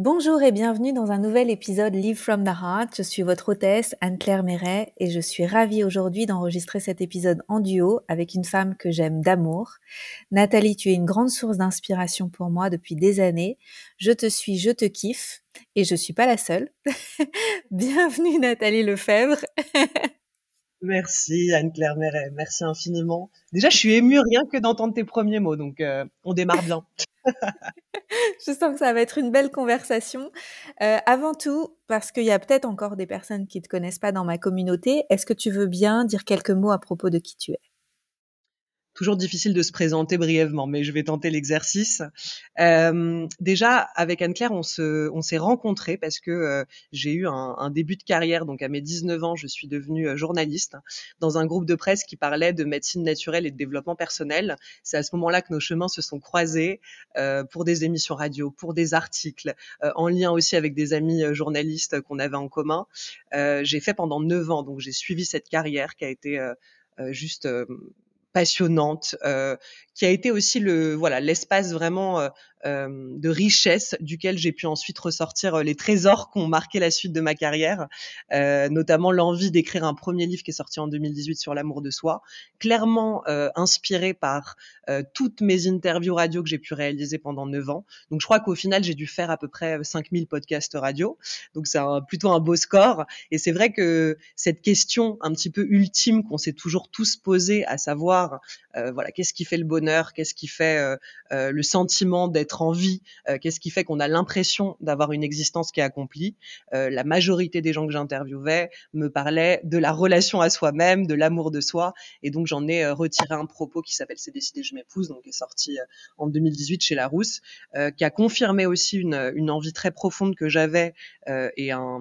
Bonjour et bienvenue dans un nouvel épisode Live from the Heart. Je suis votre hôtesse Anne-Claire Méret et je suis ravie aujourd'hui d'enregistrer cet épisode en duo avec une femme que j'aime d'amour. Nathalie, tu es une grande source d'inspiration pour moi depuis des années. Je te suis, je te kiffe et je suis pas la seule. bienvenue Nathalie Lefebvre. Merci Anne-Claire Méret, merci infiniment. Déjà, je suis émue rien que d'entendre tes premiers mots, donc euh, on démarre bien. je sens que ça va être une belle conversation. Euh, avant tout, parce qu'il y a peut-être encore des personnes qui ne te connaissent pas dans ma communauté, est-ce que tu veux bien dire quelques mots à propos de qui tu es? Toujours difficile de se présenter brièvement, mais je vais tenter l'exercice. Euh, déjà, avec Anne-Claire, on se, on s'est rencontrés parce que euh, j'ai eu un, un, début de carrière. Donc, à mes 19 ans, je suis devenue euh, journaliste dans un groupe de presse qui parlait de médecine naturelle et de développement personnel. C'est à ce moment-là que nos chemins se sont croisés euh, pour des émissions radio, pour des articles, euh, en lien aussi avec des amis euh, journalistes qu'on avait en commun. j'ai fait pendant 9 ans, donc j'ai suivi cette carrière qui a été juste passionnante, euh, qui a été aussi le voilà l'espace vraiment euh, de richesse duquel j'ai pu ensuite ressortir euh, les trésors qui ont marqué la suite de ma carrière, euh, notamment l'envie d'écrire un premier livre qui est sorti en 2018 sur l'amour de soi, clairement inspiré par toutes mes interviews radio que j'ai pu réaliser pendant 9 ans. Donc je crois qu'au final j'ai dû faire à peu près 5000 podcasts radio, donc c'est plutôt un beau score. Et c'est vrai que cette question un petit peu ultime qu'on s'est toujours tous posée, à savoir voilà qu'est-ce qui fait le bonheur, qu'est-ce qui fait le sentiment d'être en vie, euh, qu'est-ce qui fait qu'on a l'impression d'avoir une existence qui est accomplie. Euh, la majorité des gens que j'interviewais me parlaient de la relation à soi-même, de l'amour de soi, et donc j'en ai euh, retiré un propos qui s'appelle C'est décidé, je m'épouse, donc qui est sorti en 2018 chez Larousse, qui a confirmé aussi une, envie très profonde que j'avais et un,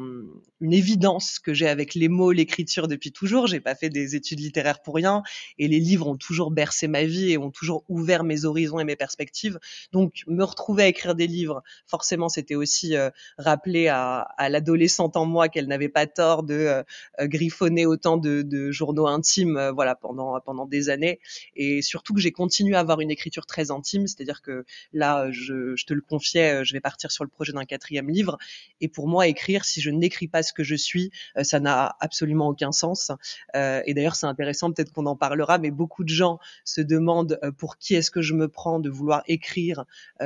une évidence que j'ai avec les mots, l'écriture depuis toujours. J'ai pas fait des études littéraires pour rien, et les livres ont toujours bercé ma vie et ont toujours ouvert mes horizons et mes perspectives. Donc me retrouver à écrire des livres, forcément, c'était aussi euh, rappeler à, l'adolescente en moi qu'elle n'avait pas tort de euh, euh, griffonner autant de, journaux intimes, voilà, pendant pendant des années. Et surtout que j'ai continué à avoir une écriture très intime, c'est-à-dire que là, je, je te le confiais, je vais partir sur le projet d'un quatrième livre. Et pour moi, écrire, si je n'écris pas ce que je suis, ça n'a absolument aucun sens. et d'ailleurs, c'est intéressant, peut-être qu'on en parlera, mais beaucoup de gens se demandent pour qui est-ce que je me prends de vouloir écrire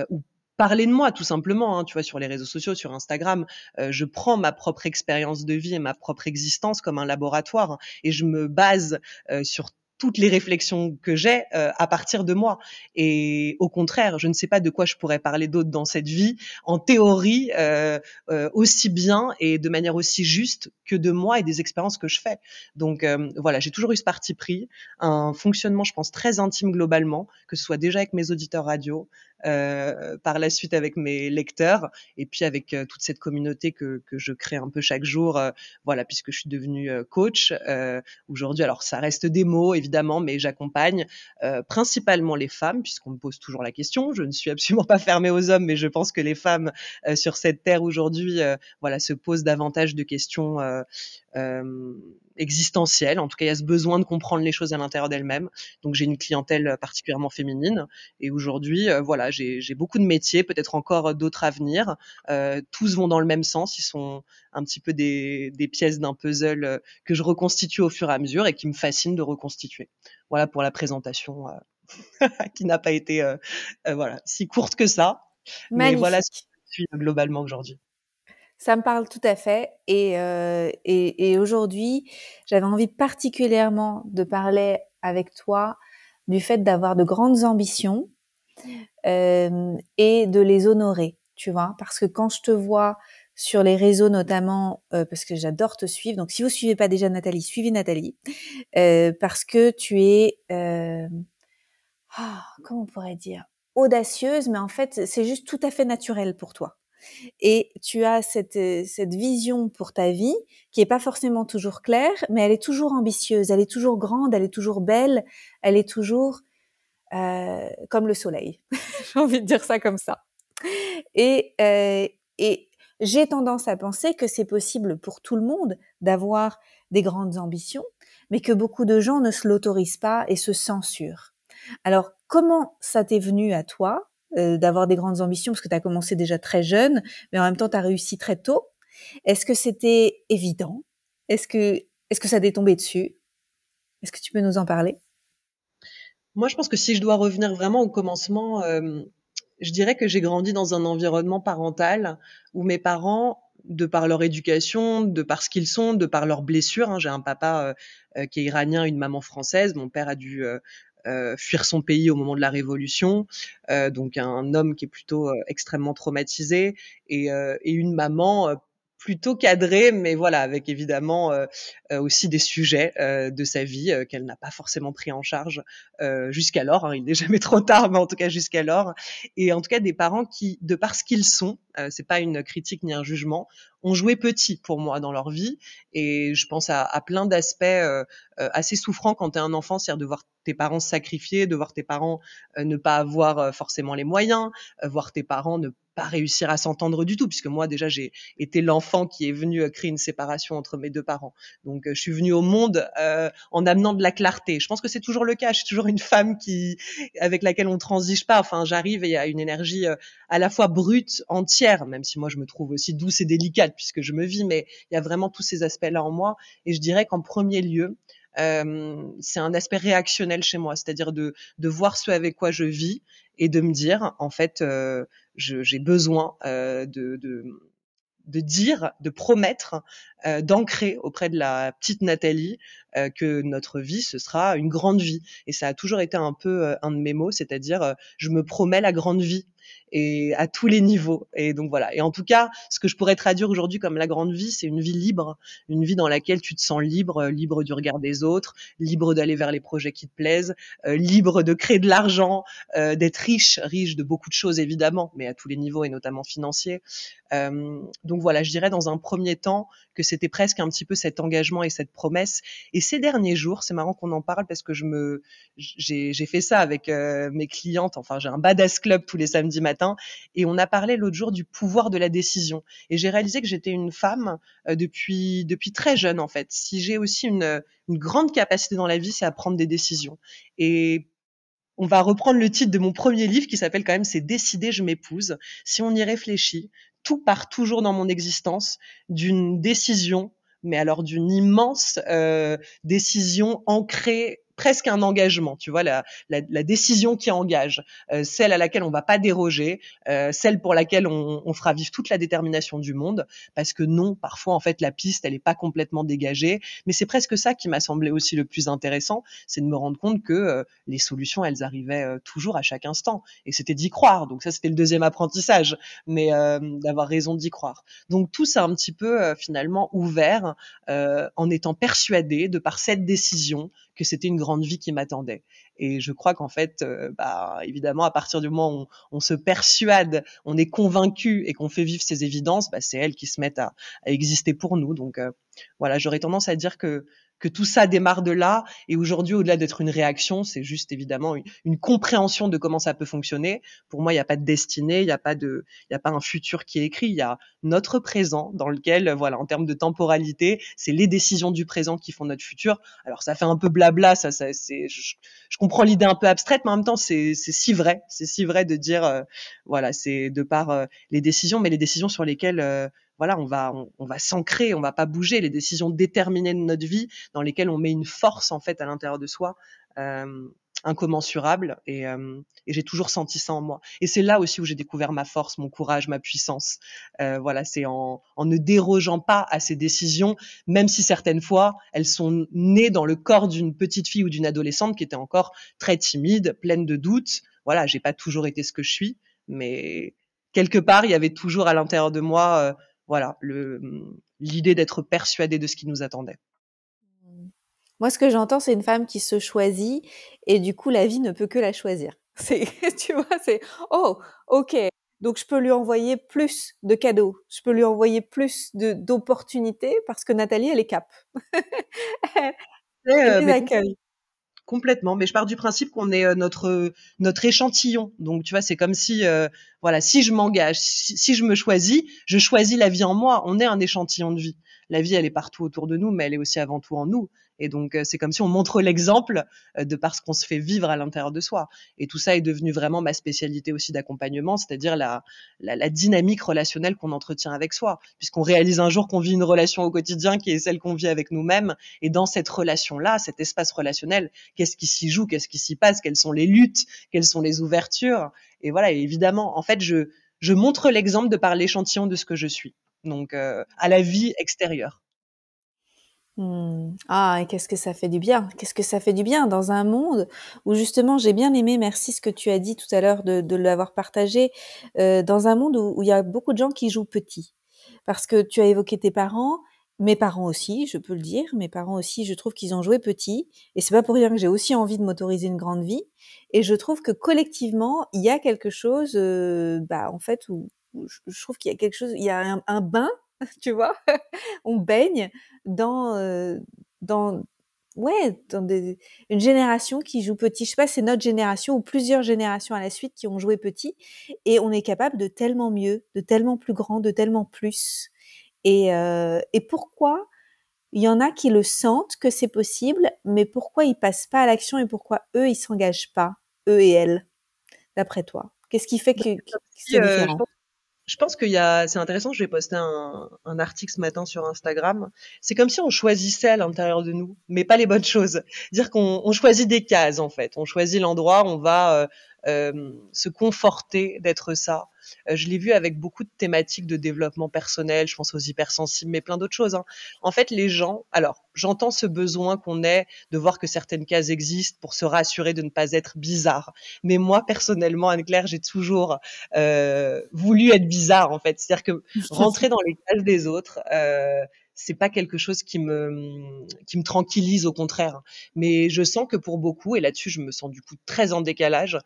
ou parler de moi tout simplement, hein, tu vois, sur les réseaux sociaux, sur Instagram, euh, je prends ma propre expérience de vie et ma propre existence comme un laboratoire et je me base euh, sur toutes les réflexions que j'ai euh, à partir de moi. Et au contraire, je ne sais pas de quoi je pourrais parler d'autre dans cette vie, en théorie, euh, euh, aussi bien et de manière aussi juste que de moi et des expériences que je fais. Donc euh, voilà, j'ai toujours eu ce parti pris, un fonctionnement, je pense, très intime globalement, que ce soit déjà avec mes auditeurs radio, euh, par la suite avec mes lecteurs et puis avec euh, toute cette communauté que, que je crée un peu chaque jour. Voilà, puisque je suis devenue coach aujourd'hui. Alors ça reste des mots évidemment, mais j'accompagne principalement les femmes puisqu'on me pose toujours la question. Je ne suis absolument pas fermée aux hommes, mais je pense que les femmes sur cette terre aujourd'hui, voilà, se posent davantage de questions euh, existentielle. En tout cas, il y a ce besoin de comprendre les choses à l'intérieur d'elle-même. Donc, j'ai une clientèle particulièrement féminine. Et aujourd'hui, euh, voilà, j'ai beaucoup de métiers, peut-être encore d'autres à venir. Euh, tous vont dans le même sens. Ils sont un petit peu des, des pièces d'un puzzle euh, que je reconstitue au fur et à mesure et qui me fascine de reconstituer. Voilà pour la présentation euh, qui n'a pas été euh, voilà si courte que ça. Magnifique. Mais voilà ce qui suis globalement aujourd'hui. Ça me parle tout à fait. Et, euh, et, et aujourd'hui, j'avais envie particulièrement de parler avec toi du fait d'avoir de grandes ambitions euh, et de les honorer, tu vois? Parce que quand je te vois sur les réseaux notamment, euh, parce que j'adore te suivre, donc si vous suivez pas déjà Nathalie, suivez Nathalie, parce que tu es, oh, comment on pourrait dire, audacieuse, mais en fait, c'est juste tout à fait naturel pour toi et tu as cette, euh, cette vision pour ta vie qui est pas forcément toujours claire, mais elle est toujours ambitieuse, elle est toujours grande, elle est toujours belle, elle est toujours euh, comme le soleil. J'ai envie de dire ça comme ça. Et, euh, et j'ai tendance à penser que c'est possible pour tout le monde d'avoir des grandes ambitions, mais que beaucoup de gens ne se l'autorisent pas et se censurent. Alors, comment ça t'est venu à toi d'avoir des grandes ambitions parce que tu as commencé déjà très jeune, mais en même temps tu as réussi très tôt. Est-ce que c'était évident? Est-ce que est-ce que ça t'est tombé dessus? Est-ce que tu peux nous en parler? Moi, je pense que si je dois revenir vraiment au commencement, je dirais que j'ai grandi dans un environnement parental où mes parents de par leur éducation, de par ce qu'ils sont, de par leurs blessures. Hein. J'ai un papa euh, euh, qui est iranien, une maman française. Mon père a dû euh, fuir son pays au moment de la Révolution, donc un homme qui est plutôt extrêmement traumatisé, et, une maman plutôt cadré, mais voilà, avec évidemment euh, euh, aussi des sujets euh, de sa vie qu'elle n'a pas forcément pris en charge jusqu'alors. Hein, il n'est jamais trop tard, mais en tout cas jusqu'alors. Et en tout cas des parents qui, de par ce qu'ils sont, c'est pas une critique ni un jugement, ont joué petit pour moi dans leur vie. Et je pense à, plein d'aspects assez souffrants quand tu es un enfant, c'est-à-dire de voir tes parents se sacrifier, de voir tes parents ne pas avoir forcément les moyens, voir tes parents ne pas réussir à s'entendre du tout, puisque moi déjà j'ai été l'enfant qui est venu euh, créer une séparation entre mes deux parents. Donc euh, je suis venue au monde euh, en amenant de la clarté. Je pense que c'est toujours le cas. Je suis toujours une femme qui avec laquelle on transige pas. Enfin j'arrive et il y a une énergie à la fois brute, entière, même si moi je me trouve aussi douce et délicate puisque je me vis, mais il y a vraiment tous ces aspects-là en moi. Et je dirais qu'en premier lieu, euh, c'est un aspect réactionnel chez moi, c'est-à-dire de, voir ce avec quoi je vis et de me dire, en fait, euh, j'ai besoin euh, de, de, de, dire, de promettre, d'ancrer auprès de la petite Nathalie euh, que notre vie, ce sera une grande vie. Et ça a toujours été un peu euh, un de mes mots, c'est-à-dire je me promets la grande vie et à tous les niveaux. Et donc voilà. Et en tout cas, ce que je pourrais traduire aujourd'hui comme la grande vie, c'est une vie libre, une vie dans laquelle tu te sens libre, libre du regard des autres, libre d'aller vers les projets qui te plaisent, libre de créer de l'argent, d'être riche, riche de beaucoup de choses évidemment, mais à tous les niveaux et notamment financiers. donc voilà, je dirais dans un premier temps que c'était presque un petit peu cet engagement et cette promesse. Et ces derniers jours, c'est marrant qu'on en parle parce que je me, j'ai, fait ça avec euh, mes clientes. Enfin, j'ai un badass club tous les samedis matins et on a parlé l'autre jour du pouvoir de la décision. Et j'ai réalisé que j'étais une femme euh, depuis depuis très jeune en fait. Si j'ai aussi une une grande capacité dans la vie, c'est à prendre des décisions. Et on va reprendre le titre de mon premier livre qui s'appelle quand même C'est décider, je m'épouse. Si on y réfléchit, tout part toujours dans mon existence d'une décision, mais alors d'une immense euh, décision ancrée presque un engagement, tu vois, la, décision qui engage, euh, celle à laquelle on va pas déroger, euh, celle pour laquelle on, fera vivre toute la détermination du monde, parce que non, parfois en fait la piste elle est pas complètement dégagée, mais c'est presque ça qui m'a semblé aussi le plus intéressant, c'est de me rendre compte que euh, les solutions elles arrivaient toujours à chaque instant, et c'était d'y croire, donc ça c'était le deuxième apprentissage, mais d'avoir raison d'y croire. Donc tout ça un petit peu finalement ouvert en étant persuadé de par cette décision que c'était une grande vie qui m'attendait. Et je crois qu'en fait, euh, bah, évidemment, à partir du moment où on, se persuade, on est convaincu et qu'on fait vivre ces évidences, bah, c'est elles qui se mettent à, exister pour nous. Donc euh, voilà, j'aurais tendance à dire que que tout ça démarre de là. Et aujourd'hui, au-delà d'être une réaction, c'est juste évidemment une, compréhension de comment ça peut fonctionner. Pour moi, il n'y a pas de destinée, il n'y a pas de, il y a pas un futur qui est écrit. Il y a notre présent dans lequel, voilà, en termes de temporalité, c'est les décisions du présent qui font notre futur. Alors ça fait un peu blabla, ça, ça c'est, je, comprends l'idée un peu abstraite, mais en même temps, c'est, c'est si vrai, c'est si vrai de dire, euh, voilà, c'est de par euh, les décisions, mais les décisions sur lesquelles euh, voilà, on va, on, va s'ancrer, on va pas bouger. Les décisions déterminées de notre vie, dans lesquelles on met une force en fait à l'intérieur de soi, euh, incommensurable. Et, euh, et j'ai toujours senti ça en moi. Et c'est là aussi où j'ai découvert ma force, mon courage, ma puissance. Euh, voilà, c'est en, en ne dérogeant pas à ces décisions, même si certaines fois elles sont nées dans le corps d'une petite fille ou d'une adolescente qui était encore très timide, pleine de doutes. Voilà, j'ai pas toujours été ce que je suis, mais quelque part il y avait toujours à l'intérieur de moi euh, voilà, l'idée d'être persuadée de ce qui nous attendait. Moi, ce que j'entends, c'est une femme qui se choisit et du coup, la vie ne peut que la choisir. C'est, tu vois, c'est oh, ok. Donc, je peux lui envoyer plus de cadeaux, je peux lui envoyer plus de d'opportunités parce que Nathalie, elle est cap. elle, euh, Complètement, mais je pars du principe qu'on est euh, notre notre échantillon. Donc tu vois, c'est comme si euh, voilà, si je m'engage, si, je me choisis, je choisis la vie en moi. On est un échantillon de vie. La vie, elle est partout autour de nous, mais elle est aussi avant tout en nous. Et donc, euh, c'est comme si on montre l'exemple euh, de parce qu'on se fait vivre à l'intérieur de soi. Et tout ça est devenu vraiment ma spécialité aussi d'accompagnement, c'est-à-dire la, la, la, dynamique relationnelle qu'on entretient avec soi, puisqu'on réalise un jour qu'on vit une relation au quotidien qui est celle qu'on vit avec nous-mêmes. Et dans cette relation-là, cet espace relationnel, qu'est-ce qui s'y joue, qu'est-ce qui s'y passe, quelles sont les luttes, quelles sont les ouvertures? Et voilà, évidemment, en fait, je, je montre l'exemple de par l'échantillon de ce que je suis. Donc, euh, à la vie extérieure. Mmh. Ah, et qu'est-ce que ça fait du bien Qu'est-ce que ça fait du bien dans un monde où justement j'ai bien aimé, merci ce que tu as dit tout à l'heure de, de l'avoir partagé, euh, dans un monde où, il y a beaucoup de gens qui jouent petit. Parce que tu as évoqué tes parents, mes parents aussi, je peux le dire, mes parents aussi, je trouve qu'ils ont joué petit, et c'est pas pour rien que j'ai aussi envie de m'autoriser une grande vie. Et je trouve que collectivement, il y a quelque chose, euh, bah en fait, où, je trouve qu'il y a quelque chose, il y a un, un bain tu vois, on baigne dans euh, dans ouais dans des, une génération qui joue petit. Je sais pas, c'est notre génération ou plusieurs générations à la suite qui ont joué petit, et on est capable de tellement mieux, de tellement plus grand, de tellement plus. Et euh, et pourquoi il y en a qui le sentent que c'est possible, mais pourquoi ils passent pas à l'action et pourquoi eux ils s'engagent pas, eux et elles, d'après toi? Qu'est-ce qui fait bah, que, c'est euh, différent? Je pense qu'il y a, c'est intéressant. Je vais poster un, un, article ce matin sur Instagram. C'est comme si on choisissait à l'intérieur de nous, mais pas les bonnes choses. Dire qu'on on choisit des cases en fait. On choisit l'endroit, on va euh, se conforter d'être ça. Euh, je l'ai vu avec beaucoup de thématiques de développement personnel, je pense aux hypersensibles, mais plein d'autres choses. Hein. En fait, les gens, alors j'entends ce besoin qu'on ait de voir que certaines cases existent pour se rassurer de ne pas être bizarre. Mais moi, personnellement, Anne-Claire, j'ai toujours euh, voulu être bizarre, en fait. C'est-à-dire que rentrer dans les cases des autres, euh, c'est pas quelque chose qui me qui me tranquillise au contraire. Mais je sens que pour beaucoup et là-dessus je me sens du coup très en décalage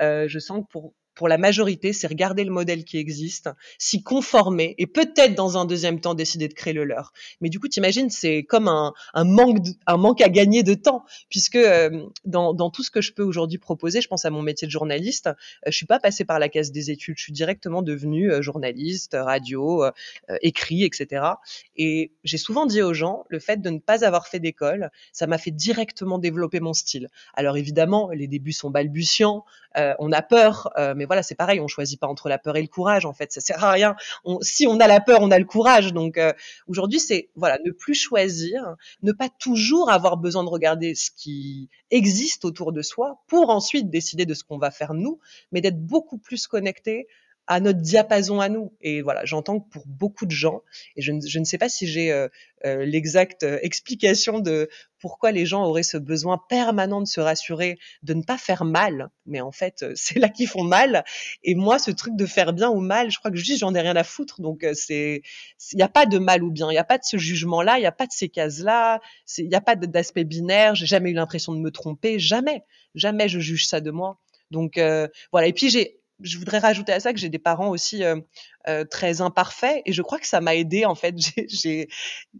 euh, je sens que pour pour la majorité, c'est regarder le modèle qui existe, s'y conformer et peut-être dans un deuxième temps décider de créer le leur. Mais du coup, t'imagines, c'est comme un, manque, à gagner de temps, puisque euh, dans, tout ce que je peux aujourd'hui proposer, je pense à mon métier de journaliste, euh, je suis pas passée par la case des études, je suis directement devenue euh, journaliste, radio, écrit, etc. Et j'ai souvent dit aux gens, le fait de ne pas avoir fait d'école, ça m'a fait directement développer mon style. Alors évidemment, les débuts sont balbutiants, on a peur, mais mais voilà, c'est pareil, on choisit pas entre la peur et le courage. En fait, ça sert à rien. si on a la peur, on a le courage. Donc euh, aujourd'hui, c'est voilà, ne plus choisir, ne pas toujours avoir besoin de regarder ce qui existe autour de soi pour ensuite décider de ce qu'on va faire nous, mais d'être beaucoup plus connecté à notre diapason à nous. Et voilà, j'entends que pour beaucoup de gens, et je ne, je ne sais pas si j'ai euh, euh, l'exacte euh, explication de pourquoi les gens auraient ce besoin permanent de se rassurer, de ne pas faire mal, mais en fait, c'est là qu'ils font mal. Et moi, ce truc de faire bien ou mal, je crois que dis, j'en ai rien à foutre. Donc, c'est, il n'y a pas de mal ou bien, il n'y a pas de ce jugement-là, il n'y a pas de ces cases-là, il n'y a pas d'aspect binaire. J'ai jamais eu l'impression de me tromper, jamais, jamais je juge ça de moi. Donc voilà. Et puis j'ai je voudrais rajouter à ça que j'ai des parents aussi euh, euh, très imparfaits et je crois que ça m'a aidé en fait.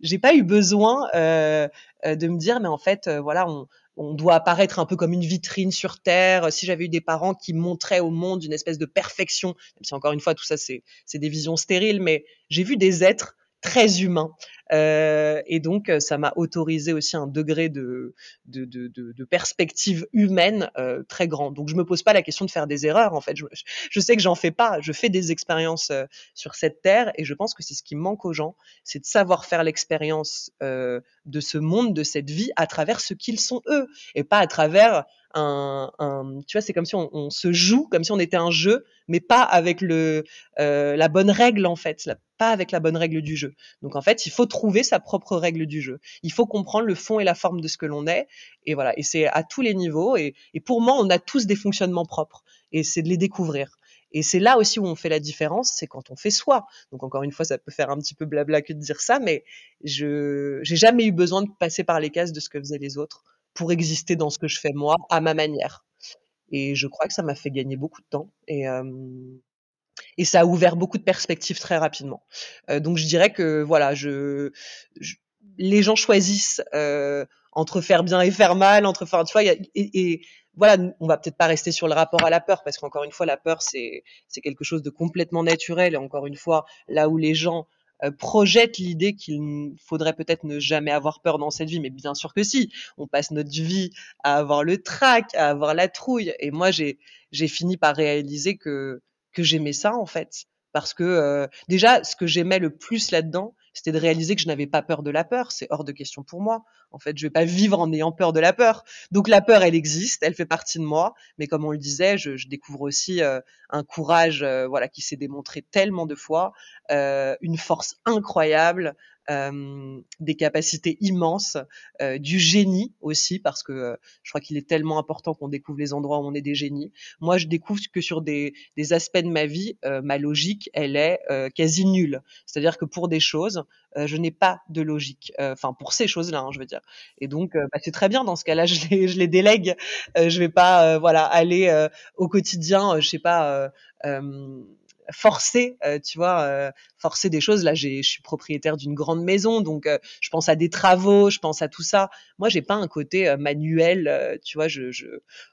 J'ai pas eu besoin euh, euh, de me dire mais en fait euh, voilà on on doit apparaître un peu comme une vitrine sur terre. Si j'avais eu des parents qui montraient au monde une espèce de perfection, même si encore une fois tout ça c'est des visions stériles, mais j'ai vu des êtres très humain. Euh, et donc, euh, ça m'a autorisé aussi un degré de, de, perspective humaine euh, très grand. Donc, je me pose pas la question de faire des erreurs. En fait, je, sais que j'en fais pas. Je fais des expériences sur cette terre, et je pense que c'est ce qui manque aux gens, c'est de savoir faire l'expérience de ce monde, de cette vie, à travers ce qu'ils sont eux, et pas à travers tu vois, c'est comme si on, on, se joue, comme si on était un jeu, mais pas avec le euh, la bonne règle en fait, pas avec la bonne règle du jeu. Donc en fait, il faut trouver sa propre règle du jeu. Il faut comprendre le fond et la forme de ce que l'on est, et voilà. Et c'est à tous les niveaux. Et, et pour moi, on a tous des fonctionnements propres, et c'est de les découvrir. Et c'est là aussi où on fait la différence, c'est quand on fait soi. Donc encore une fois, ça peut faire un petit peu blabla que de dire ça, mais je j'ai jamais eu besoin de passer par les cases de ce que faisaient les autres pour exister dans ce que je fais moi à ma manière. Et je crois que ça m'a fait gagner beaucoup de temps et euh, et ça a ouvert beaucoup de perspectives très rapidement. Euh, donc je dirais que voilà, je, je les gens choisissent euh, entre faire bien et faire mal, entre faire, tu vois, y a, et, et, voilà, on va peut-être pas rester sur le rapport à la peur parce qu'encore une fois, la peur c'est c'est quelque chose de complètement naturel et encore une fois, là où les gens euh, projette l'idée qu'il faudrait peut-être ne jamais avoir peur dans cette vie, mais bien sûr que si. On passe notre vie à avoir le trac, à avoir la trouille. Et moi, j'ai j'ai fini par réaliser que que j'aimais ça en fait, parce que euh, déjà, ce que j'aimais le plus là-dedans, c'était de réaliser que je n'avais pas peur de la peur. C'est hors de question pour moi. En fait, je vais pas vivre en ayant peur de la peur. Donc la peur, elle existe, elle fait partie de moi. Mais comme on le disait, je, je découvre aussi euh, un courage, euh, voilà, qui s'est démontré tellement de fois, euh, une force incroyable, euh, des capacités immenses, euh, du génie aussi, parce que euh, je crois qu'il est tellement important qu'on découvre les endroits où on est des génies. Moi, je découvre que sur des, des aspects de ma vie, ma logique, elle est quasi nulle. C'est-à-dire que pour des choses, je n'ai pas de logique. Enfin, pour ces choses-là, hein, je veux dire. Et donc, bah, c'est très bien dans ce cas-là, je les, je les délègue. je vais pas, voilà, aller au quotidien, je sais pas forcer, euh, tu vois, euh, forcer des choses. Là, je suis propriétaire d'une grande maison, donc euh, je pense à des travaux, je pense à tout ça. Moi, j'ai pas un côté manuel, tu vois. Je, je,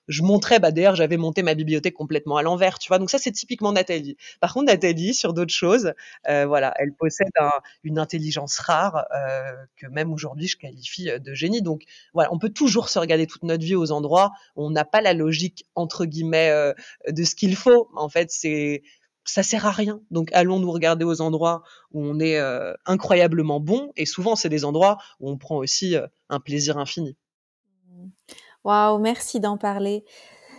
je montrais, bah d'ailleurs, j'avais monté ma bibliothèque complètement à l'envers, tu vois. Donc ça, c'est typiquement Nathalie. Par contre, Nathalie, sur d'autres choses, voilà, elle possède un, une intelligence rare que même aujourd'hui, je qualifie de génie. Donc voilà, on peut toujours se regarder toute notre vie aux endroits où on n'a pas la logique entre guillemets de ce qu'il faut. En fait, c'est ça sert à rien. Donc allons nous regarder aux endroits où on est euh, incroyablement bon et souvent c'est des endroits où on prend aussi euh, un plaisir infini. Waouh, merci d'en parler.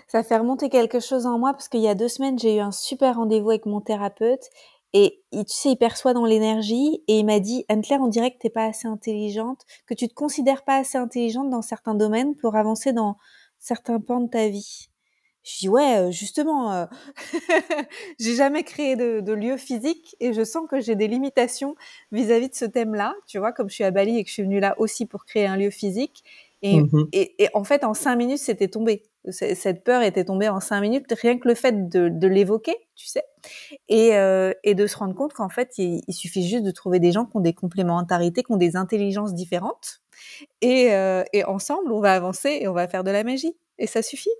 Ça fait remonter quelque chose en moi parce qu'il y a deux semaines j'ai eu un super rendez-vous avec mon thérapeute et tu sais il perçoit dans l'énergie et il m'a dit Anne-Claire on dirait que t'es pas assez intelligente, que tu te considères pas assez intelligente dans certains domaines pour avancer dans certains pans de ta vie. Je dis ouais, justement, euh, j'ai jamais créé de, de, lieu physique et je sens que j'ai des limitations vis-à-vis de ce thème-là. Tu vois, comme je suis à Bali et que je suis venue là aussi pour créer un lieu physique. Et, mmh et, et en fait, en cinq minutes, c'était tombé. Cette peur était tombée en cinq minutes, rien que le fait de, de l'évoquer, tu sais, et, euh, et de se rendre compte qu'en fait, il, il, suffit juste de trouver des gens qui ont des complémentarités, qui ont des intelligences différentes, et, euh, et ensemble, on va avancer et on va faire de la magie. Et ça suffit.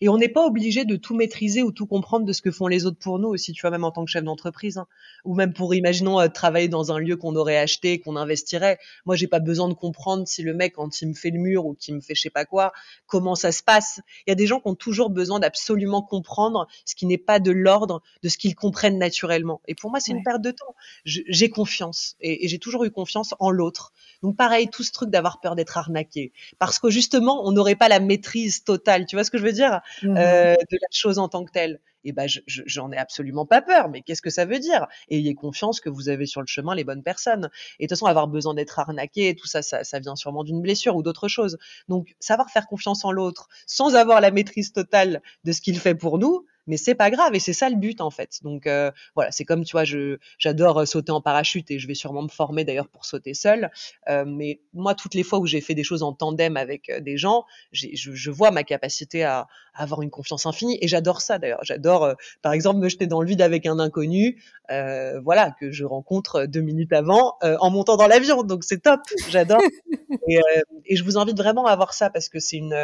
Et on n'est pas obligé de tout maîtriser ou tout comprendre de ce que font les autres pour nous aussi, tu vois, même en tant que chef d'entreprise, hein. ou même pour, imaginons, euh, travailler dans un lieu qu'on aurait acheté, qu'on investirait. Moi, j'ai pas besoin de comprendre si le mec, quand il me fait le mur ou qu'il me fait je sais pas quoi, comment ça se passe. Il y a des gens qui ont toujours besoin d'absolument comprendre ce qui n'est pas de l'ordre de ce qu'ils comprennent naturellement. Et pour moi, c'est une perte de temps. J'ai confiance et, et j'ai toujours eu confiance en l'autre. Donc pareil, tout ce truc d'avoir peur d'être arnaqué, parce que justement, on n'aurait pas la maîtrise totale. Tu vois ce que je veux dire mmh euh, de la chose en tant que telle et eh ben j'en ai absolument pas peur. Mais qu'est-ce que ça veut dire? Ayez confiance que vous avez sur le chemin les bonnes personnes. Et de toute façon, avoir besoin d'être arnaqué, tout ça, ça, ça vient sûrement d'une blessure ou d'autre chose. Donc, savoir faire confiance en l'autre sans avoir la maîtrise totale de ce qu'il fait pour nous, mais c'est pas grave et c'est ça le but en fait. Donc euh, voilà, c'est comme tu vois, je j'adore euh, sauter en parachute et je vais sûrement me former d'ailleurs pour sauter seul. Euh, mais moi, toutes les fois où j'ai fait des choses en tandem avec euh, des gens, je, je, vois ma capacité à, à, avoir une confiance infinie et j'adore ça d'ailleurs. J'adore, euh, par exemple, me jeter dans le vide avec un inconnu, voilà, que je rencontre deux minutes avant en montant dans l'avion. Donc c'est top, j'adore. et, et, je vous invite vraiment à avoir ça parce que c'est une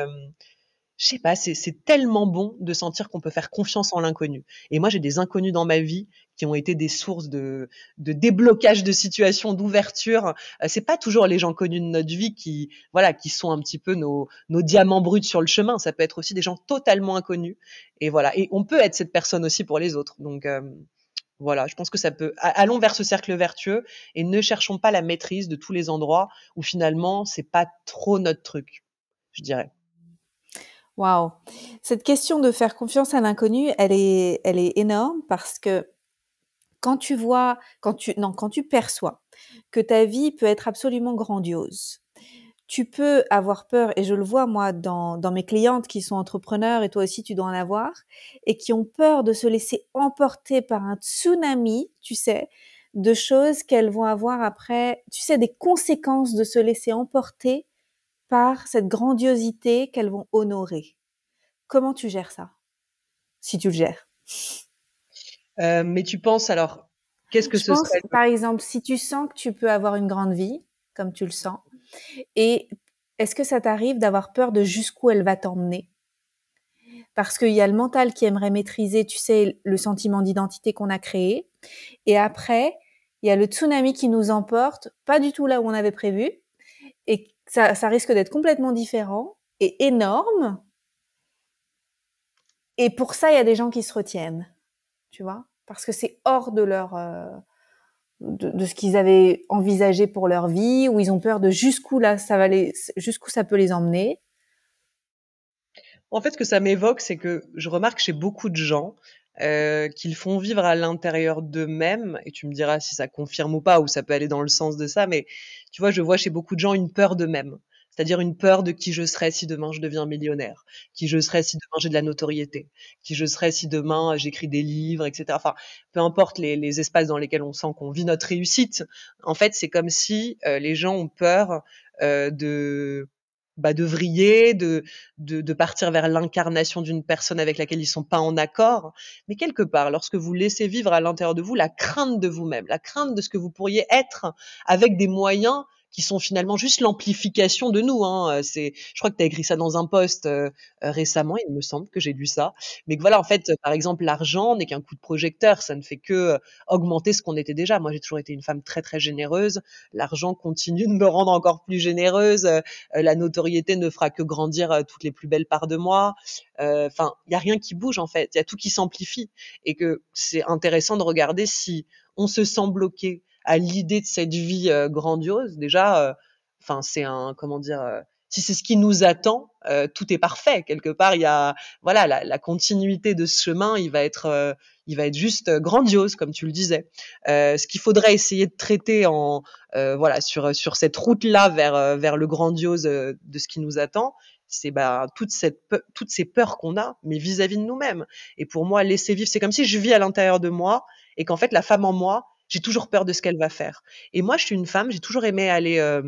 je sais pas, c'est tellement bon de sentir qu'on peut faire confiance en l'inconnu. Et moi, j'ai des inconnus dans ma vie qui ont été des sources de, de déblocage de situations, d'ouverture. Euh, c'est pas toujours les gens connus de notre vie qui, voilà, qui sont un petit peu nos, nos diamants bruts sur le chemin. Ça peut être aussi des gens totalement inconnus. Et voilà. Et on peut être cette personne aussi pour les autres. Donc, euh, voilà, je pense que ça peut. Allons vers ce cercle vertueux et ne cherchons pas la maîtrise de tous les endroits où finalement c'est pas trop notre truc, je dirais. Waouh. Cette question de faire confiance à l'inconnu, elle est, elle est énorme parce que quand tu vois, quand tu, non, quand tu perçois que ta vie peut être absolument grandiose, tu peux avoir peur, et je le vois moi dans, dans mes clientes qui sont entrepreneurs, et toi aussi tu dois en avoir, et qui ont peur de se laisser emporter par un tsunami, tu sais, de choses qu'elles vont avoir après, tu sais, des conséquences de se laisser emporter par cette grandiosité qu'elles vont honorer. Comment tu gères ça? Si tu le gères. Euh, mais tu penses alors, qu'est-ce que ce serait Par exemple, si tu sens que tu peux avoir une grande vie, comme tu le sens, et est-ce que ça t'arrive d'avoir peur de jusqu'où elle va t'emmener? Parce qu'il y a le mental qui aimerait maîtriser, tu sais, le sentiment d'identité qu'on a créé, et après, il y a le tsunami qui nous emporte, pas du tout là où on avait prévu, ça, risque d'être complètement différent et énorme. Et pour ça, il y a des gens qui se retiennent, tu vois, parce que c'est hors de leur euh, de, de, ce qu'ils avaient envisagé pour leur vie, où ils ont peur de jusqu'où là ça va les jusqu'où ça peut les emmener. En fait, ce que ça m'évoque, c'est que je remarque chez beaucoup de gens euh, qu'ils font vivre à l'intérieur d'eux-mêmes, et tu me diras si ça confirme ou pas, ou ça peut aller dans le sens de ça, mais tu vois, je vois chez beaucoup de gens une peur d'eux-mêmes. C'est-à-dire une peur de qui je serais si demain je deviens millionnaire, qui je serais si demain j'ai de la notoriété, qui je serais si demain j'écris des livres, etc. Enfin, peu importe les, les espaces dans lesquels on sent qu'on vit notre réussite. En fait, c'est comme si euh, les gens ont peur euh, de bah, de vriller, de, de, de partir vers l'incarnation d'une personne avec laquelle ils sont pas en accord. Mais quelque part, lorsque vous laissez vivre à l'intérieur de vous la crainte de vous-même, la crainte de ce que vous pourriez être avec des moyens qui sont finalement juste l'amplification de nous. Hein. Euh, c'est, je crois que tu as écrit ça dans un post euh, euh, récemment, il me semble que j'ai lu ça. Mais que voilà, en fait, par exemple, l'argent n'est qu'un coup de projecteur, ça ne fait que augmenter ce qu'on était déjà. Moi, j'ai toujours été une femme très très généreuse. L'argent continue de me rendre encore plus généreuse. la notoriété ne fera que grandir toutes les plus belles parts de moi. Enfin, il y a rien qui bouge en fait. Il y a tout qui s'amplifie et que c'est intéressant de regarder si on se sent bloqué à l'idée de cette vie euh, grandiose, déjà, euh, enfin, c'est un, comment dire, euh, si c'est ce qui nous attend, tout est parfait. Quelque part, il y a, voilà, la, la continuité de ce chemin, il va être, il va être juste grandiose, comme tu le disais. ce qu'il faudrait essayer de traiter en, voilà, sur sur cette route-là vers vers le grandiose de ce qui nous attend, c'est bah cette toutes ces peurs qu'on a, mais vis-à-vis -vis de nous-mêmes. Et pour moi, laisser vivre, c'est comme si je vis à l'intérieur de moi et qu'en fait la femme en moi, j'ai toujours peur de ce qu'elle va faire. Et moi, je suis une femme, j'ai toujours aimé aller euh,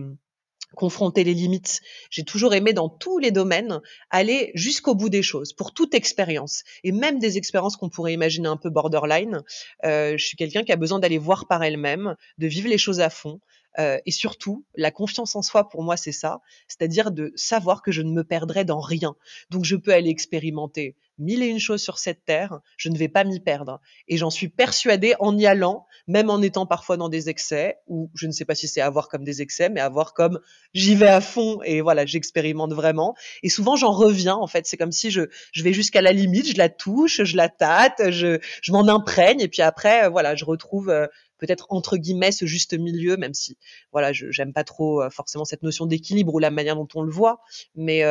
confronter les limites. J'ai toujours aimé dans tous les domaines aller jusqu'au bout des choses pour toute expérience et même des expériences qu'on pourrait imaginer un peu borderline. Euh, je suis quelqu'un qui a besoin d'aller voir par elle-même, de vivre les choses à fond. Euh, et surtout, la confiance en soi, pour moi, c'est ça, c'est-à-dire de savoir que je ne me perdrai dans rien. Donc, je peux aller expérimenter mille et une choses sur cette terre, je ne vais pas m'y perdre. Et j'en suis persuadée en y allant, même en étant parfois dans des excès, ou je ne sais pas si c'est à voir comme des excès, mais à voir comme j'y vais à fond et voilà, j'expérimente vraiment. Et souvent, j'en reviens, en fait. C'est comme si je, je vais jusqu'à la limite, je la touche, je la tâte, je, je m'en imprègne, et puis après, euh, voilà, je retrouve euh, peut-être entre guillemets ce juste milieu, même si voilà, je j'aime pas trop euh, forcément cette notion d'équilibre ou la manière dont on le voit, mais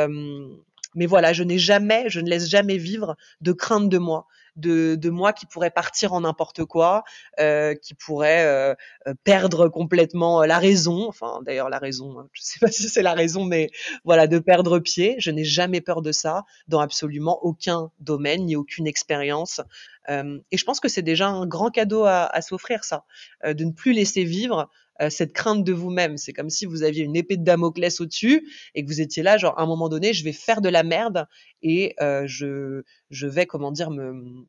mais voilà, je n'ai jamais, je ne laisse jamais vivre de crainte de moi, de, de moi qui pourrait partir en n'importe quoi, euh, qui pourrait euh, euh perdre complètement la raison. Enfin, d'ailleurs, la raison, hein, je ne sais pas si c'est la raison, mais voilà, de perdre pied. Je n'ai jamais peur de ça dans absolument aucun domaine ni aucune expérience. Euh, et je pense que c'est déjà un grand cadeau à, à s'offrir, ça, euh, de ne plus laisser vivre euh, cette crainte de vous-même. C'est comme si vous aviez une épée de Damoclès au-dessus et que vous étiez là, genre à un moment donné, je vais faire de la merde et euh, je, je vais, comment dire, me,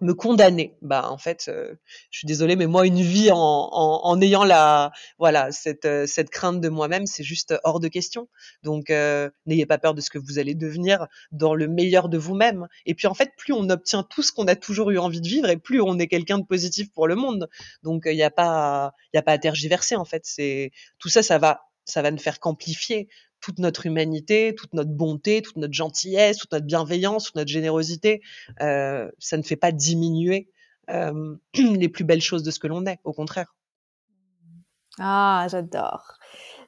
me condamner. Bah en fait, euh, je suis désolée, mais moi une vie en, en, ayant la voilà cette euh, cette crainte de moi-même, c'est juste hors de question. Donc euh, n'ayez pas peur de ce que vous allez devenir dans le meilleur de vous-même. Et puis en fait, plus on obtient tout ce qu'on a toujours eu envie de vivre, et plus on est quelqu'un de positif pour le monde. Donc il n'y a pas il a pas à tergiverser en fait. C'est tout ça, ça va ça va ne faire qu'amplifier toute notre humanité, toute notre bonté, toute notre gentillesse, toute notre bienveillance, toute notre générosité. Euh, ça ne fait pas diminuer euh, les plus belles choses de ce que l'on est, au contraire. Ah, j'adore.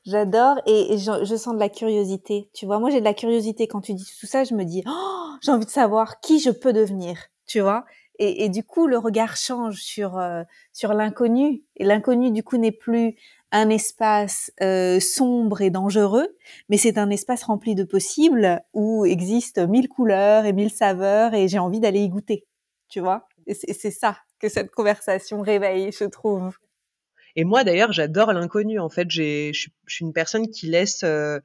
J'adore et, je, sens de la curiosité. Tu vois, moi j'ai de la curiosité quand tu dis tout ça. Je me dis, oh, j'ai envie de savoir qui je peux devenir. Tu vois. Et, et, du coup, le regard change sur euh, sur l'inconnu. Et l'inconnu, du coup, n'est plus un espace euh, sombre et dangereux, mais c'est un espace rempli de possibles où existent mille couleurs et mille saveurs et j'ai envie d'aller y goûter, tu vois? C'est ça que cette conversation réveille, je trouve. Et moi d'ailleurs, j'adore l'inconnu. En fait, je suis une personne qui laisse euh,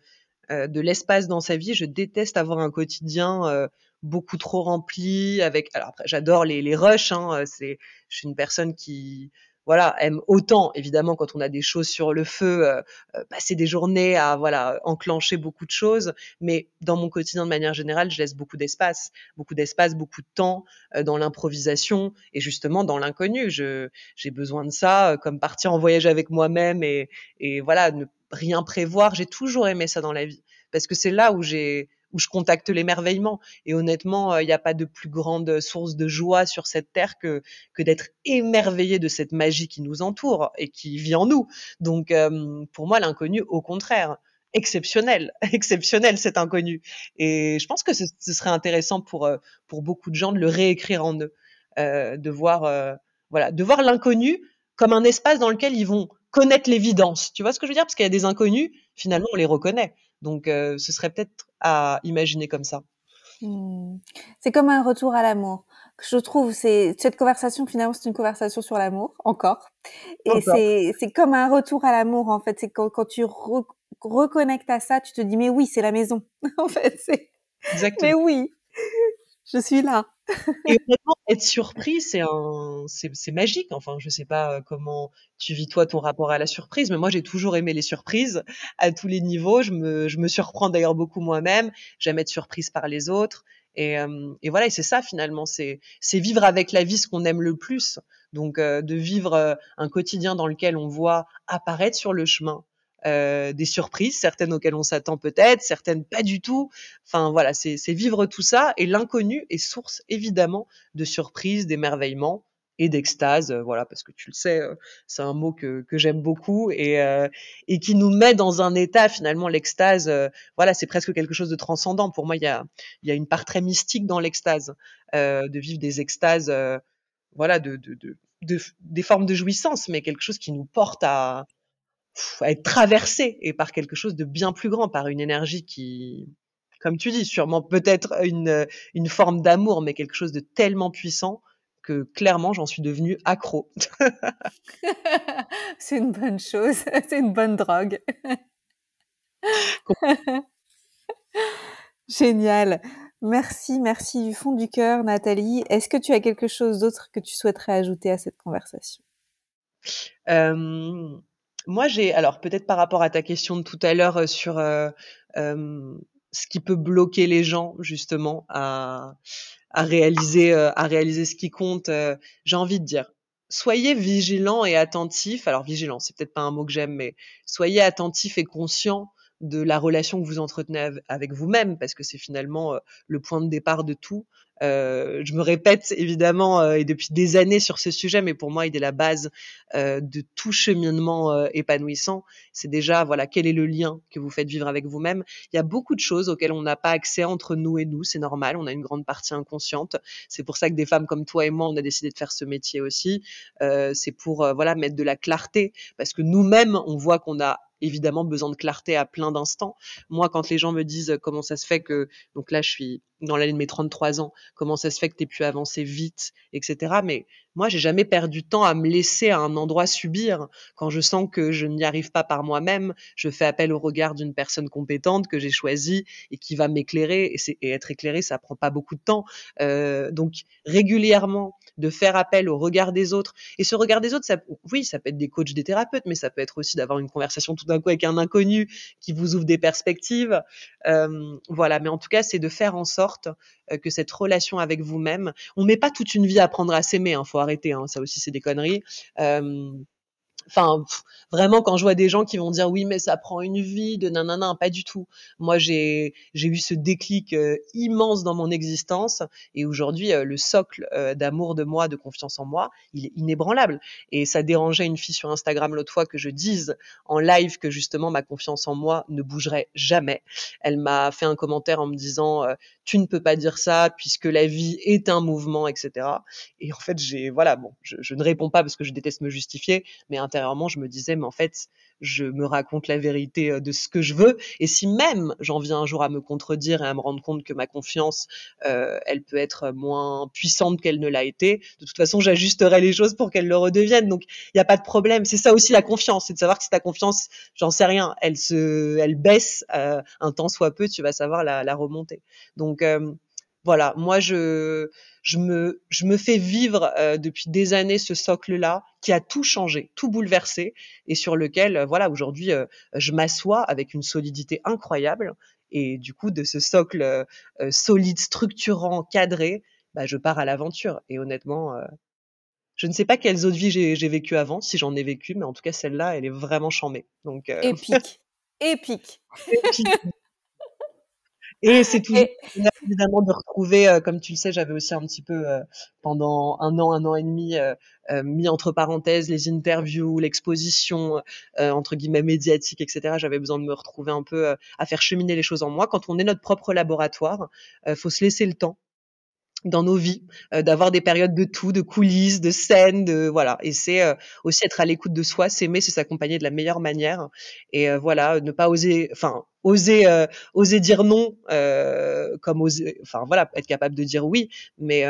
euh, de l'espace dans sa vie. Je déteste avoir un quotidien beaucoup trop rempli avec. Alors j'adore les, les rushs. Hein, c'est, je suis une personne qui voilà, aime autant, évidemment, quand on a des choses sur le feu, euh, euh, passer des journées à voilà enclencher beaucoup de choses. Mais dans mon quotidien, de manière générale, je laisse beaucoup d'espace, beaucoup d'espace, beaucoup de temps euh, dans l'improvisation et justement dans l'inconnu. Je j'ai besoin de ça, comme partir en voyage avec moi-même et, et voilà, ne rien prévoir. J'ai toujours aimé ça dans la vie parce que c'est là où j'ai où je contacte l'émerveillement. Et honnêtement, il n'y a pas de plus grande source de joie sur cette terre que, que d'être émerveillé de cette magie qui nous entoure et qui vit en nous. Donc, pour moi, l'inconnu, au contraire, exceptionnel, exceptionnel cet inconnu. Et je pense que ce, serait intéressant pour pour beaucoup de gens de le réécrire en eux, euh, de voir voilà, de voir l'inconnu comme un espace dans lequel ils vont connaître l'évidence. Tu vois ce que je veux dire? Parce qu'il y a des inconnus, finalement, on les reconnaît. Donc, ce serait peut-être à imaginer comme ça. Hmm. C'est comme un retour à l'amour. Je trouve, c'est cette conversation finalement, c'est une conversation sur l'amour encore. Et c'est c'est comme un retour à l'amour en fait. C'est quand, quand tu reconnectes à ça, tu te dis mais oui, c'est la maison. en fait, c'est. Exactement. Mais oui, je suis là. et être surpris, c'est un, c'est magique. Enfin, je sais pas euh, comment tu vis toi ton rapport à la surprise, mais moi j'ai toujours aimé les surprises à tous les niveaux. Je me, je me surprends d'ailleurs beaucoup moi-même. J'aime être surprise par les autres. Et, euh, et voilà, et c'est ça finalement, c'est c'est vivre avec la vie ce qu'on aime le plus. Donc euh, de vivre un quotidien dans lequel on voit apparaître sur le chemin euh, des surprises, certaines auxquelles on s'attend peut-être, certaines pas du tout. Enfin voilà, c'est vivre tout ça et l'inconnu est source évidemment de surprises, d'émerveillement et d'extase, euh, voilà, parce que tu le sais, euh, c'est un mot que, que j'aime beaucoup et, et qui nous met dans un état finalement l'extase. voilà, c'est presque quelque chose de transcendant. Pour moi, il y a, y a une part très mystique dans l'extase, de vivre des extases, voilà, de, de, de, de, des formes de jouissance, mais quelque chose qui nous porte à, à être traversé et par quelque chose de bien plus grand, par une énergie qui, comme tu dis, sûrement peut-être une, une forme d'amour, mais quelque chose de tellement puissant que clairement j'en suis devenue accro. c'est une bonne chose, c'est une bonne drogue. Génial. Merci, merci du fond du cœur, Nathalie. Est-ce que tu as quelque chose d'autre que tu souhaiterais ajouter à cette conversation? Euh, moi, j'ai alors peut-être par rapport à ta question de tout à l'heure euh, sur euh, ce qui peut bloquer les gens justement à, à réaliser euh, à réaliser ce qui compte. j'ai envie de dire, soyez vigilants et attentifs. Alors vigilant, c'est peut-être pas un mot que j'aime, mais soyez attentifs et conscients de la relation que vous entretenez avec vous-même, parce que c'est finalement le point de départ de tout. Euh, je me répète évidemment euh, et depuis des années sur ce sujet, mais pour moi, il est la base euh, de tout cheminement épanouissant. C'est déjà voilà quel est le lien que vous faites vivre avec vous-même. Il y a beaucoup de choses auxquelles on n'a pas accès entre nous et nous, c'est normal. On a une grande partie inconsciente. C'est pour ça que des femmes comme toi et moi, on a décidé de faire ce métier aussi. c'est pour voilà mettre de la clarté, parce que nous-mêmes, on voit qu'on a évidemment besoin de clarté à plein d'instants. Moi, quand les gens me disent comment ça se fait que, donc là, je suis dans l'année de mes 33 ans, comment ça se fait que tu pu avancer vite, etc. Mais moi, j'ai jamais perdu de temps à me laisser à un endroit subir. Quand je sens que je n'y arrive pas par moi-même, je fais appel au regard d'une personne compétente que j'ai choisie et qui va m'éclairer. Et, être éclairé, ça prend pas beaucoup de temps. Euh, donc régulièrement, de faire appel au regard des autres. Et ce regard des autres, oui, ça peut être des coachs, des thérapeutes, mais ça peut être aussi d'avoir une conversation tout d'un coup avec un inconnu qui vous ouvre des perspectives. Euh, voilà, mais en tout cas, c'est de faire en sorte euh, que cette relation avec vous-même, on met pas toute une vie à apprendre à s'aimer, hein, arrêter, hein, ça aussi c'est des conneries. Enfin, vraiment, quand je vois des gens qui vont dire oui, mais ça prend une vie de nanana, pas du tout. Moi, j'ai eu ce déclic euh, immense dans mon existence et aujourd'hui, euh, le socle euh, d'amour de moi, de confiance en moi, il est inébranlable. Et ça dérangeait une fille sur Instagram l'autre fois que je dise en live que justement ma confiance en moi ne bougerait jamais. Elle m'a fait un commentaire en me disant tu ne peux pas dire ça puisque la vie est un mouvement, etc. Et en fait, j'ai voilà, bon, je, ne réponds pas parce que je déteste me justifier, mais intérieurement, je me disais, mais en fait, je me raconte la vérité euh, de ce que je veux. Et si même j'en viens un jour à me contredire et à me rendre compte que ma confiance, euh, elle peut être moins puissante qu'elle ne l'a été, de toute façon, j'ajusterai les choses pour qu'elle le redevienne. Donc, il n'y a pas de problème. C'est ça aussi la confiance, c'est de savoir que si ta confiance, j'en sais rien, elle se, elle baisse euh, un temps soit peu, tu vas savoir la remonter. Donc, voilà, moi je je me je me fais vivre euh, depuis des années ce socle là qui a tout changé, tout bouleversé et sur lequel euh, voilà aujourd'hui euh, je m'assois avec une solidité incroyable et du coup de ce socle solide, structurant, cadré, bah, je pars à l'aventure et honnêtement je ne sais pas quelles autres vies j'ai vécues avant, si j'en ai vécu, mais en tout cas celle-là, elle est vraiment chambée. Donc épique, épique. épique. Et c'est toujours évidemment de retrouver, euh, comme tu le sais, j'avais aussi un petit peu euh, pendant un an, un an et demi euh, mis entre parenthèses les interviews, l'exposition entre guillemets médiatique, etc. J'avais besoin de me retrouver un peu à faire cheminer les choses en moi. Quand on est notre propre laboratoire, faut se laisser le temps dans nos vies, euh, d'avoir des périodes de tout, de coulisses, de scènes, de voilà. Et c'est euh, aussi être à l'écoute de soi, s'aimer, c'est s'accompagner de la meilleure manière. Et euh, voilà, ne pas oser, enfin oser, oser dire non, comme oser, enfin voilà, être capable de dire oui. Mais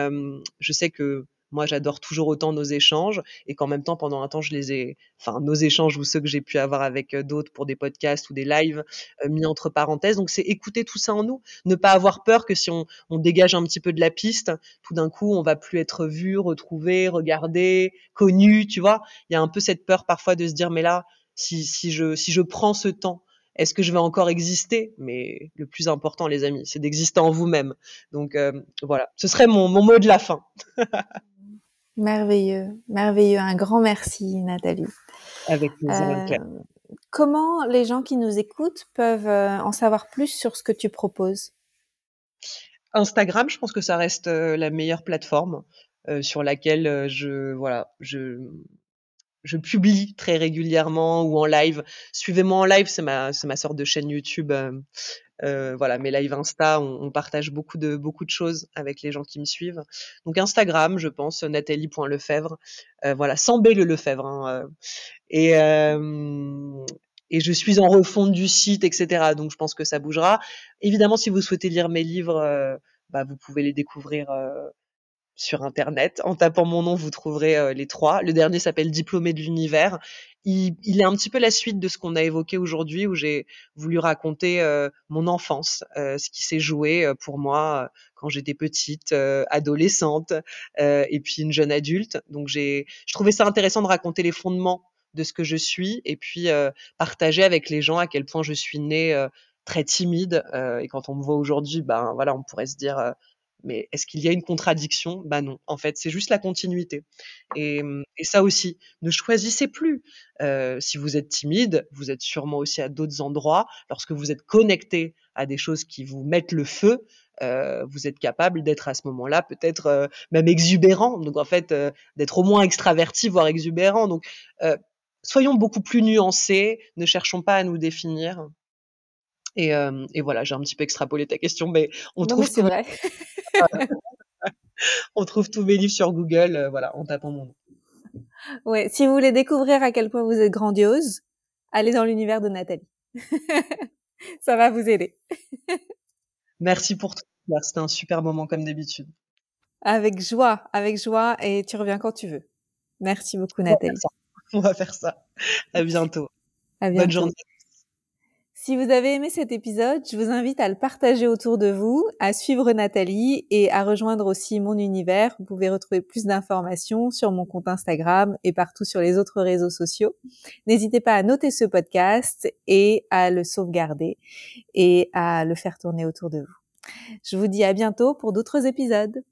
je sais que moi, j'adore toujours autant nos échanges et qu'en même temps, pendant un temps, je les ai, enfin, nos échanges ou ceux que j'ai pu avoir avec euh, d'autres pour des podcasts ou des lives euh, mis entre parenthèses. Donc, c'est écouter tout ça en nous, ne pas avoir peur que si on, on dégage un petit peu de la piste, tout d'un coup, on va plus être vu, retrouvé, regardé, connu, tu vois. Il y a un peu cette peur parfois de se dire, mais là, si, si je, si je prends ce temps est-ce que je vais encore exister? Mais le plus important, les amis, c'est d'exister en vous-même. Donc euh, voilà, ce serait mon, mon mot de la fin. Merveilleux, merveilleux. Un grand merci, Nathalie. Avec plaisir, euh, Comment les gens qui nous écoutent peuvent euh, en savoir plus sur ce que tu proposes? Instagram, je pense que ça reste euh, la meilleure plateforme sur laquelle je voilà je je publie très régulièrement ou en live. Suivez-moi en live, c'est ma c'est ma sorte de chaîne YouTube euh, voilà, mes live Insta, on, partage beaucoup de choses avec les gens qui me suivent. Donc Instagram, je pense nathalie.lefebvre, euh, voilà, sans B le Lefebvre. Hein, euh. et euh, et je suis en refonte du site, etc. Donc je pense que ça bougera. Évidemment, si vous souhaitez lire mes livres, bah, vous pouvez les découvrir sur internet. En tapant mon nom, vous trouverez les trois. Le dernier s'appelle Diplômé de l'univers il, est un petit peu la suite de ce qu'on a évoqué aujourd'hui, où j'ai voulu raconter euh, mon enfance, euh, ce qui s'est joué euh, pour moi quand j'étais petite, adolescente, et puis une jeune adulte. Donc j'ai, je trouvais ça intéressant de raconter les fondements de ce que je suis, et puis partager avec les gens à quel point je suis née très timide. et quand on me voit aujourd'hui, ben voilà, on pourrait se dire mais est-ce qu'il y a une contradiction? Bah non, en fait, c'est juste la continuité. Et, et, ça aussi, ne choisissez plus. Euh, si vous êtes timide, vous êtes sûrement aussi à d'autres endroits. Lorsque vous êtes connecté à des choses qui vous mettent le feu, euh, vous êtes capable d'être à ce moment-là peut-être euh, même exubérant. Donc en fait, euh, d'être au moins extraverti, voire exubérant. Donc euh, soyons beaucoup plus nuancés. Ne cherchons pas à nous définir. Et, euh, et voilà, j'ai un petit peu extrapolé ta question, mais on trouve. c'est vrai. on trouve tous mes livres sur Google, euh, voilà, en tapant mon nom. Ouais, si vous voulez découvrir à quel point vous êtes grandiose, allez dans l'univers de Nathalie. Ça va vous aider. Merci pour tout. C'était un super moment comme d'habitude. Avec joie, avec joie, et tu reviens quand tu veux. Merci beaucoup, Nathalie. On va faire ça. À bientôt. À bientôt. Bonne journée. Si vous avez aimé cet épisode, je vous invite à le partager autour de vous, à suivre Nathalie et à rejoindre aussi mon univers. Vous pouvez retrouver plus d'informations sur mon compte Instagram et partout sur les autres réseaux sociaux. N'hésitez pas à noter ce podcast et à le sauvegarder et à le faire tourner autour de vous. Je vous dis à bientôt pour d'autres épisodes.